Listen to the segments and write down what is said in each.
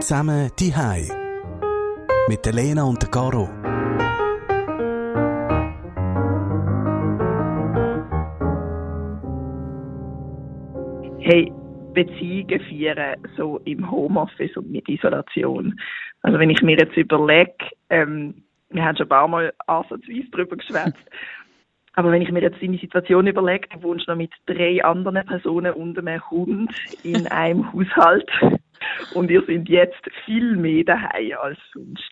Zusammen die Mit der Lena und der Caro. Hey, Beziehungen führen, so im Homeoffice und mit Isolation. Also wenn ich mir jetzt überlege, ähm, wir haben schon ein paar Mal ansatzweise darüber geschwätzt, aber wenn ich mir jetzt deine Situation überlege, du wohnst noch mit drei anderen Personen und einem Hund in einem Haushalt und ihr seid jetzt viel mehr daheim als sonst.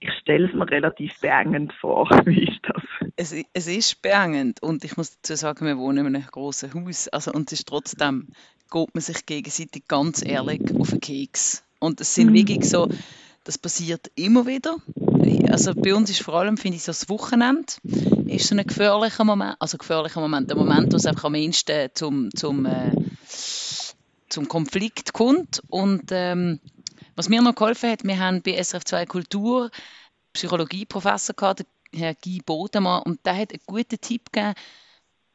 Ich stelle es mir relativ beengend vor. Wie ist das? Es, es ist beengend und ich muss dazu sagen, wir wohnen in einem großen Haus. Also, und es ist trotzdem, geht man sich gegenseitig ganz ehrlich auf den Keks. Und es sind mhm. wirklich so, das passiert immer wieder. Also bei uns ist vor allem, finde ich, so das Wochenende ist so ein gefährlicher Moment, also gefährlicher Moment, der Moment, wo es einfach am ehesten zum, zum, äh, zum Konflikt kommt. Und ähm, was mir noch geholfen hat, wir haben bei SRF 2 Kultur Psychologie-Professor gehabt, Herr Guy Bodemann, und der hat einen guten Tipp gegeben,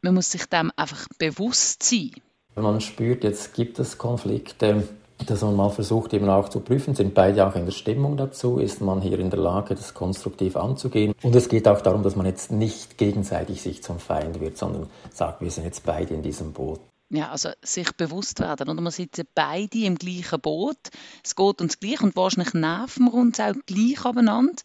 man muss sich dem einfach bewusst sein. Wenn man spürt, jetzt gibt es Konflikte, dass man mal versucht eben auch zu prüfen, sind beide auch in der Stimmung dazu, ist man hier in der Lage, das konstruktiv anzugehen. Und es geht auch darum, dass man jetzt nicht gegenseitig sich zum Feind wird, sondern sagt, wir sind jetzt beide in diesem Boot. Ja, also sich bewusst werden. Oder wir sitzen beide im gleichen Boot. Es geht uns gleich und wahrscheinlich nerven wir uns auch gleich abeinander.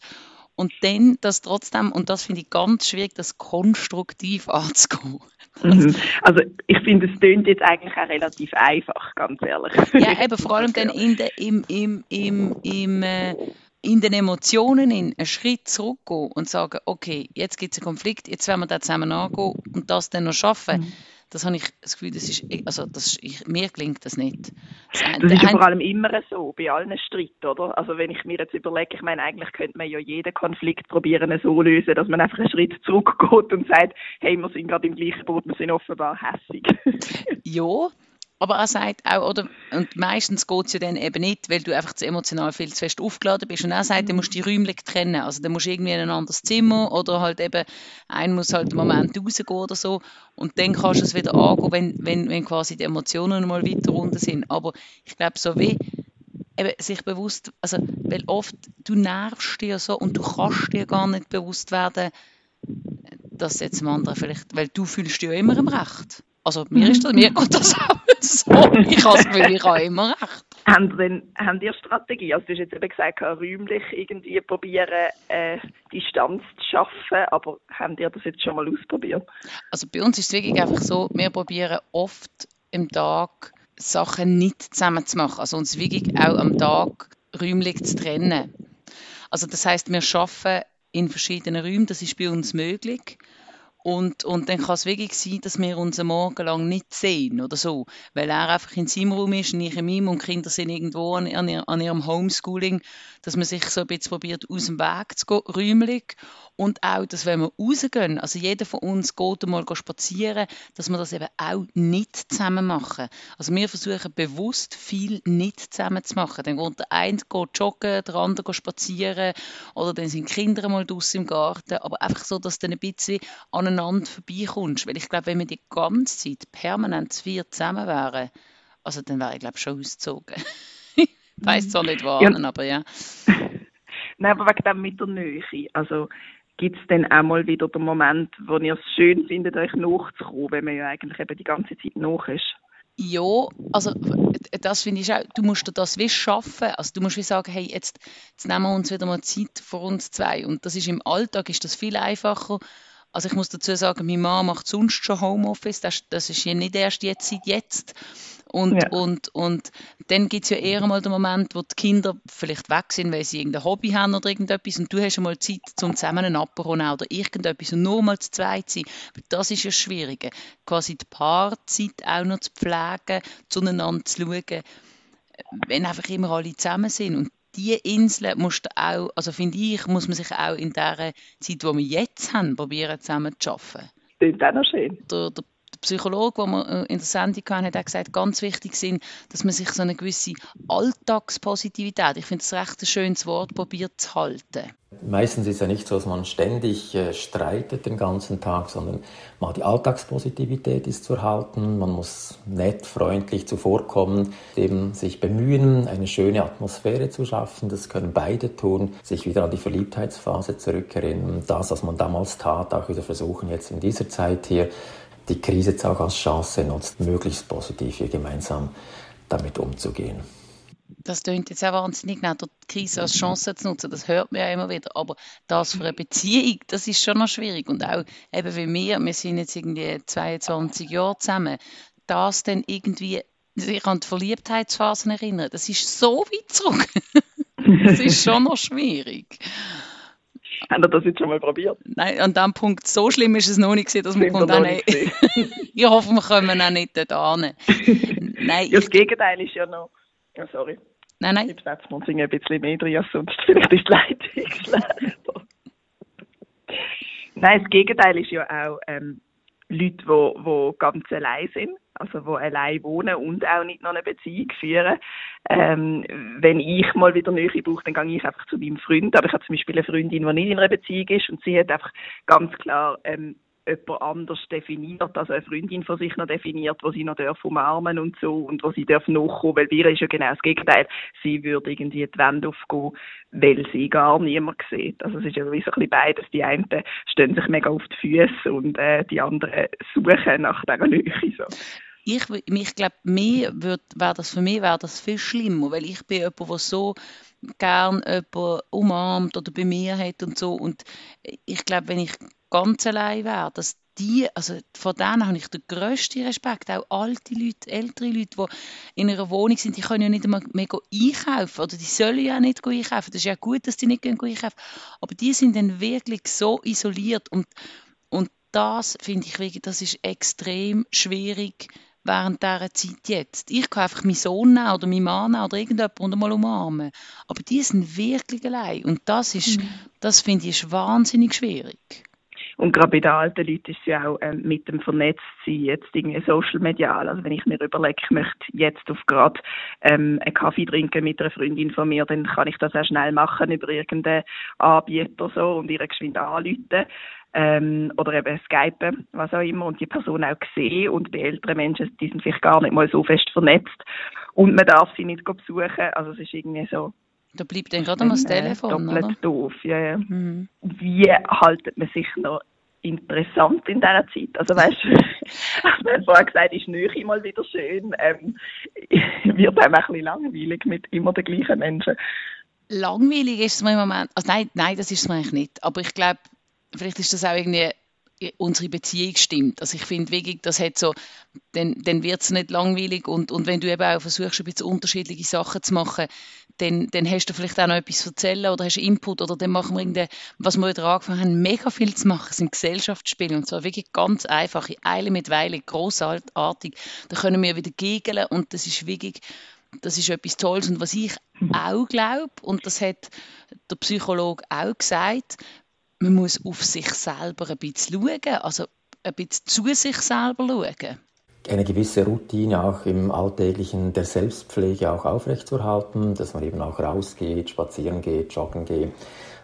Und dann das trotzdem, und das finde ich ganz schwierig, das konstruktiv anzugehen. Mhm. Also ich finde, es klingt jetzt eigentlich auch relativ einfach, ganz ehrlich. Ja, eben vor allem dann in, de, im, im, im, im, äh, in den Emotionen in einen Schritt zurückgehen und sagen, okay, jetzt gibt es einen Konflikt, jetzt werden wir da zusammen angehen und das dann noch schaffen. Mhm das habe ich das Gefühl, das ist, also das, ich, mir gelingt das nicht. Das, das ist ja vor allem immer so, bei allen Streit, oder? Also wenn ich mir jetzt überlege, ich meine, eigentlich könnte man ja jeden Konflikt probieren so lösen, dass man einfach einen Schritt zurückgeht und sagt, hey, wir sind gerade im gleichen Boot, wir sind offenbar hässig. ja, aber er sagt auch, oder, und meistens geht es ja dann eben nicht, weil du einfach zu emotional viel zu fest aufgeladen bist. Und er sagt, du musst die räumlich trennen. Also du musst irgendwie in ein anderes Zimmer oder halt eben, ein muss halt einen Moment rausgehen oder so. Und dann kannst du es wieder angehen, wenn, wenn, wenn quasi die Emotionen mal weiter runter sind. Aber ich glaube, so wie eben sich bewusst, also, weil oft, du nervst dir so und du kannst dir gar nicht bewusst werden, dass jetzt dem anderen vielleicht, weil du fühlst dich ja immer im Recht. Also mir ist das, mir geht das auch so. Ich habe Gefühl, ich habe immer recht. Haben, denn, haben ihr Strategie? Also du hast jetzt eben gesagt, räumlich irgendwie probieren, äh, Distanz zu schaffen, aber haben ihr das jetzt schon mal ausprobiert? Also bei uns ist es wirklich einfach so, wir probieren oft im Tag Sachen nicht zusammen zu machen. Also uns wirklich auch am Tag räumlich zu trennen. Also das heißt, wir arbeiten in verschiedenen Räumen, das ist bei uns möglich. Und, und dann kann es wirklich sein, dass wir uns Morgen lang nicht sehen oder so, weil er einfach in seinem Raum ist und ich in meinem und Kinder sind irgendwo an, an, an ihrem Homeschooling, dass man sich so ein bisschen probiert, aus dem Weg zu gehen, räumlich und auch, dass wenn wir rausgehen, also jeder von uns geht einmal spazieren, dass wir das eben auch nicht zusammen machen. Also wir versuchen bewusst viel nicht zusammen zu machen. Dann geht der eine geht joggen, der andere geht spazieren oder dann sind die Kinder mal draußen im Garten, aber einfach so, dass dann ein bisschen aneinander vorbeikommst. Weil ich glaube, wenn wir die ganze Zeit permanent zu vier zusammen wären, also dann wäre ich glaube schon ausgezogen. ich weiss zwar nicht wann, ja. aber ja. Nein, aber wegen dem mit der Nähe. Also gibt es dann auch mal wieder den Moment, wo ihr es schön findet, euch nachzukommen, wenn man ja eigentlich eben die ganze Zeit nach ist? Ja, also das finde ich auch, du musst dir das wie schaffen, also du musst wie sagen, hey, jetzt, jetzt nehmen wir uns wieder mal Zeit für uns zwei und das ist im Alltag ist das viel einfacher, also ich muss dazu sagen, meine Mama macht sonst schon Homeoffice, das, das ist ja nicht erst jetzt seit jetzt und, ja. und, und dann gibt es ja eher mal den Moment, wo die Kinder vielleicht weg sind, weil sie irgendein Hobby haben oder irgendetwas und du hast mal Zeit, zum zusammen einen Apero oder irgendetwas und nur mal zu zweit sein. Das ist ja schwierig. Quasi die Paarzeit auch noch zu pflegen, zueinander zu schauen, wenn einfach immer alle zusammen sind. Und diese Inseln musst auch, also finde ich, muss man sich auch in der Zeit, die wir jetzt haben, probieren zusammen zu arbeiten. Das ist auch noch schön. Der, der der Psychologe, den wir äh, in der Sendung hatten, hat auch gesagt, ganz wichtig sind, dass man sich so eine gewisse Alltagspositivität, ich finde es recht ein schönes Wort, probiert zu halten. Meistens ist es ja nicht so, dass man ständig äh, streitet den ganzen Tag, sondern mal die Alltagspositivität ist zu erhalten. Man muss nett, freundlich zuvorkommen, eben sich bemühen, eine schöne Atmosphäre zu schaffen. Das können beide tun, sich wieder an die Verliebtheitsphase zurückerinnern. Das, was man damals tat, auch wieder versuchen, jetzt in dieser Zeit hier die Krise jetzt auch als Chance nutzt, möglichst positiv hier gemeinsam damit umzugehen das klingt jetzt auch wahnsinnig nett, die Krise als Chance zu nutzen, das hört man ja immer wieder, aber das für eine Beziehung, das ist schon noch schwierig und auch eben wie wir, wir sind jetzt irgendwie 22 Jahre zusammen, das dann irgendwie sich an die Verliebtheitsphasen erinnern, das ist so weit zurück. das ist schon noch schwierig. Haben Sie das jetzt schon mal probiert? Nein, an diesem Punkt, so schlimm ist es noch nicht gewesen, dass man kommt auch nicht. ich hoffe, wir kommen auch nicht dort hin. Nein, ja, das Gegenteil ist ja noch... Ja, sorry. Nein, nein. Setzen wir uns ein bisschen mehr drin, sonst vielleicht ist die Leitung schlechter. Nein, das Gegenteil ist ja auch ähm, Leute, die, die ganz allein sind, also die allein wohnen und auch nicht noch eine Beziehung führen. Ähm, wenn ich mal wieder Nähe brauche, dann gehe ich einfach zu meinem Freund. Aber ich habe zum Beispiel eine Freundin, die nicht in einer Beziehung ist und sie hat einfach ganz klar ähm, jemand anders definiert, also eine Freundin von sich noch definiert, wo sie noch darf umarmen und so und wo sie darf nachkommen, weil wir ist ja genau das Gegenteil. Sie würde irgendwie die Wände aufgehen, weil sie gar niemand sieht. Also es ist ja so ein bisschen beides. Die einen stehen sich mega auf die Füße und äh, die anderen suchen nach dieser Nähe. So. Ich, ich glaube, das für mich wäre das viel schlimmer, weil ich bin jemand, der so gern jemanden umarmt oder bei mir hat und so und ich glaube, wenn ich ganz allein wäre, dass die, also von denen habe ich den grössten Respekt. Auch alte Leute, ältere Leute, die in einer Wohnung sind, die können ja nicht einmal mehr einkaufen oder die sollen ja nicht einkaufen. Das ist ja gut, dass die nicht einkaufen Aber die sind dann wirklich so isoliert und, und das finde ich wirklich, das ist extrem schwierig während dieser Zeit jetzt. Ich kann einfach meinen Sohn nehmen oder meinen Mann nehmen oder irgendjemanden mal umarmen. Aber die sind wirklich allein und das ist, mhm. das finde ich ist wahnsinnig schwierig. Und gerade bei den alten Leuten ist es ja auch ähm, mit dem Vernetztsein jetzt irgendwie social medial. Also wenn ich mir überlege, ich möchte jetzt auf gerade ähm, einen Kaffee trinken mit einer Freundin von mir, dann kann ich das auch schnell machen über irgendeinen Anbieter so und ihre geschwind anrufen. Ähm, oder eben Skype, was auch immer, und die Person auch sehen. Und bei älteren Menschen, die sind vielleicht gar nicht mal so fest vernetzt. Und man darf sie nicht besuchen. Also es ist irgendwie so, da bleibt dann gerade mal das Telefon, doppelt oder? doof, ja, ja. Mhm. Wie haltet man sich noch interessant in dieser Zeit? Also weißt du, haben vorher gesagt, ist Nähe mal wieder schön, ähm, wird einem ein bisschen langweilig mit immer den gleichen Menschen. Langweilig ist es mir im Moment, also nein, nein, das ist es mir eigentlich nicht, aber ich glaube, vielleicht ist das auch irgendwie unsere Beziehung stimmt. Also ich finde wirklich, das hat so, dann, dann wird es nicht langweilig und, und wenn du eben auch versuchst, ein bisschen unterschiedliche Sachen zu machen, dann, dann hast du vielleicht auch noch etwas zu erzählen oder hast Input oder dann machen wir irgendwie, was wir wieder angefangen haben, mega viel zu machen, sind Gesellschaftsspiele und zwar wirklich ganz einfache, Eile mit Weile, großartig. Da können wir wieder gegeln und das ist wirklich, das ist etwas Tolles und was ich auch glaube und das hat der Psychologe auch gesagt, man muss auf sich selber ein bisschen schauen, also ein bisschen zu sich selber schauen. Eine gewisse Routine auch im Alltäglichen der Selbstpflege auch aufrechtzuerhalten, dass man eben auch rausgeht, spazieren geht, joggen geht,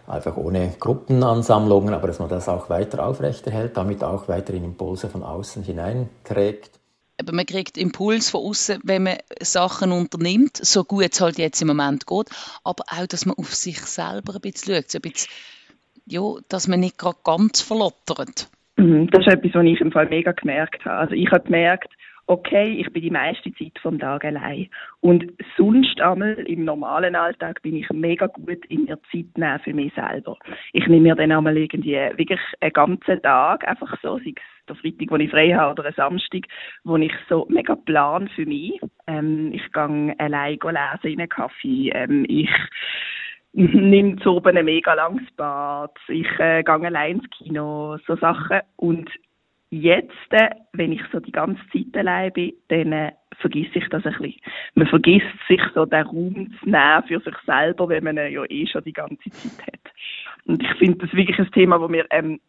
einfach ohne Gruppenansammlungen, aber dass man das auch weiter aufrechterhält, damit auch weiterhin Impulse von außen hineinträgt. Aber man kriegt Impuls von außen, wenn man Sachen unternimmt, so gut es halt jetzt im Moment geht, aber auch, dass man auf sich selber ein bisschen schaut, so ein bisschen ja, dass man nicht gerade ganz verlottert. Mhm, das ist etwas, was ich im Fall mega gemerkt habe. Also ich habe gemerkt, okay, ich bin die meiste Zeit vom Tag allein. Und sonst einmal im normalen Alltag bin ich mega gut in mir Zeit nehmen für mich selber. Ich nehme mir dann einmal irgendwie wirklich einen ganzen Tag, einfach so, sei es der Freitag, wo ich frei habe, oder ein Samstag, wo ich so mega plan für mich. Ähm, ich gehe allein lesen in einen Kaffee. Ähm, ich nehme zu oben ein mega langes Bad, ich äh, gehe allein ins Kino, so Sachen. Und jetzt, äh, wenn ich so die ganze Zeit allein bin, dann äh, vergesse ich das ein bisschen. Man vergisst sich so den Raum zu nehmen für sich selber, wenn man ja eh schon die ganze Zeit hat. Und ich finde das wirklich ein Thema, das wir ähm,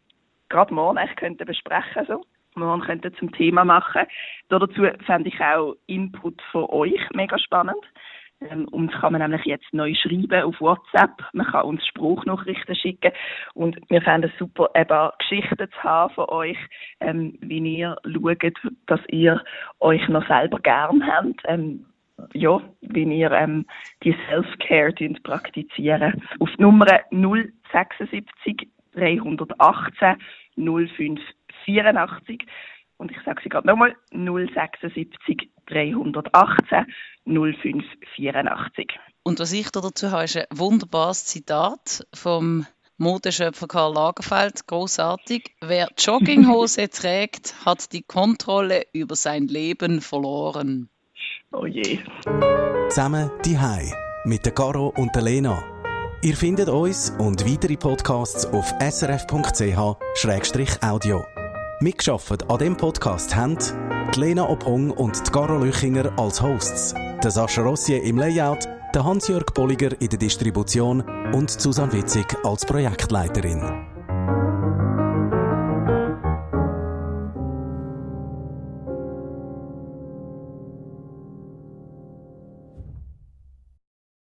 gerade morgen eigentlich könnten besprechen so. Morgen könnten zum Thema machen. Dazu fände ich auch Input von euch mega spannend Ähm, uns kann man nämlich jetzt neu schreiben auf WhatsApp. Man kann uns Spruchnachrichten schicken. Und wir fänden es super, eben Geschichten zu haben von euch, ähm, wie ihr schaut, dass ihr euch noch selber gern habt. Ähm, ja, wie ihr ähm, die Self-Care praktizieren. Auf Nummer 076 318 0584 und ich sage sie gerade nochmal 076 318 0584. Und was ich da dazu habe, ist ein wunderbares Zitat vom Modeschöpfer Karl Lagerfeld, großartig. Wer Jogginghose trägt, hat die Kontrolle über sein Leben verloren. Oh je. Zusammen die Hai mit der Caro und der Lena. Ihr findet uns und weitere Podcasts auf srf.ch-audio. Mitgeschafft an dem Podcast haben die Lena Ophong und die Caro Lüchinger als Hosts, der Sascha Rossier im Layout, der Hans-Jörg Bolliger in der Distribution und Susanne Witzig als Projektleiterin.